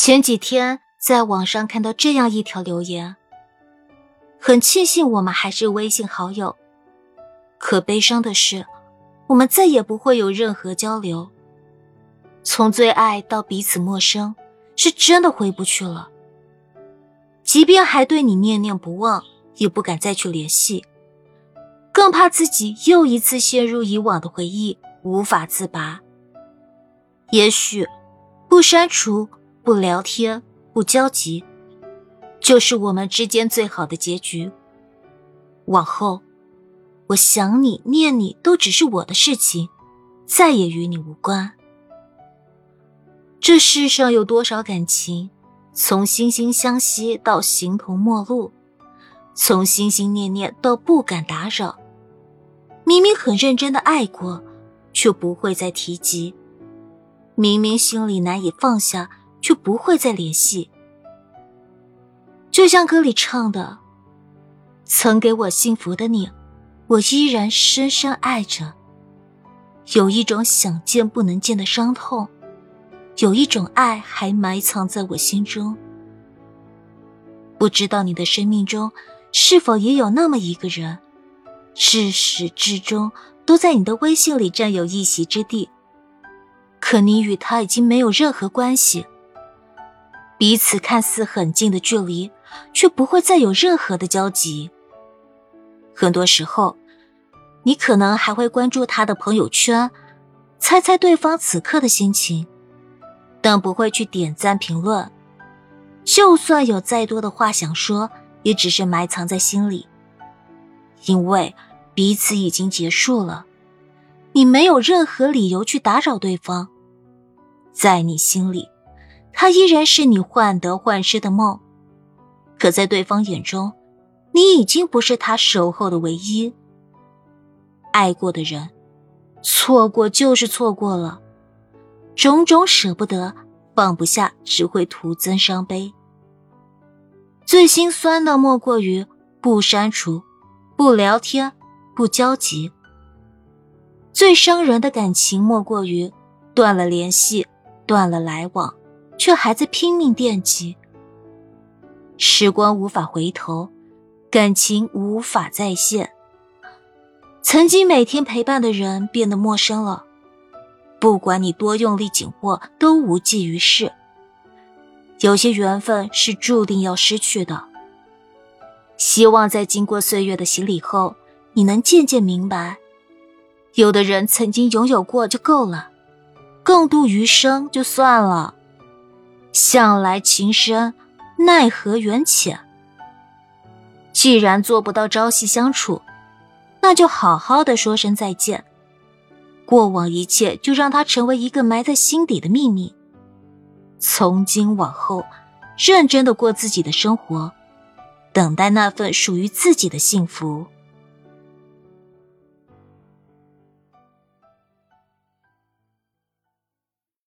前几天在网上看到这样一条留言，很庆幸我们还是微信好友，可悲伤的是，我们再也不会有任何交流。从最爱到彼此陌生，是真的回不去了。即便还对你念念不忘，也不敢再去联系，更怕自己又一次陷入以往的回忆，无法自拔。也许，不删除。不聊天，不交集，就是我们之间最好的结局。往后，我想你、念你，都只是我的事情，再也与你无关。这世上有多少感情，从惺惺相惜到形同陌路，从心心念念到不敢打扰，明明很认真的爱过，却不会再提及；明明心里难以放下。却不会再联系，就像歌里唱的：“曾给我幸福的你，我依然深深爱着。有一种想见不能见的伤痛，有一种爱还埋藏在我心中。不知道你的生命中是否也有那么一个人，至始至终都在你的微信里占有一席之地，可你与他已经没有任何关系。”彼此看似很近的距离，却不会再有任何的交集。很多时候，你可能还会关注他的朋友圈，猜猜对方此刻的心情，但不会去点赞评论。就算有再多的话想说，也只是埋藏在心里，因为彼此已经结束了，你没有任何理由去打扰对方，在你心里。他依然是你患得患失的梦，可在对方眼中，你已经不是他守候的唯一。爱过的人，错过就是错过了，种种舍不得、放不下，只会徒增伤悲。最心酸的莫过于不删除、不聊天、不交集；最伤人的感情莫过于断了联系、断了来往。却还在拼命惦记。时光无法回头，感情无法再现。曾经每天陪伴的人变得陌生了，不管你多用力紧握，都无济于事。有些缘分是注定要失去的。希望在经过岁月的洗礼后，你能渐渐明白，有的人曾经拥有过就够了，共度余生就算了。向来情深，奈何缘浅。既然做不到朝夕相处，那就好好的说声再见。过往一切就让它成为一个埋在心底的秘密。从今往后，认真的过自己的生活，等待那份属于自己的幸福。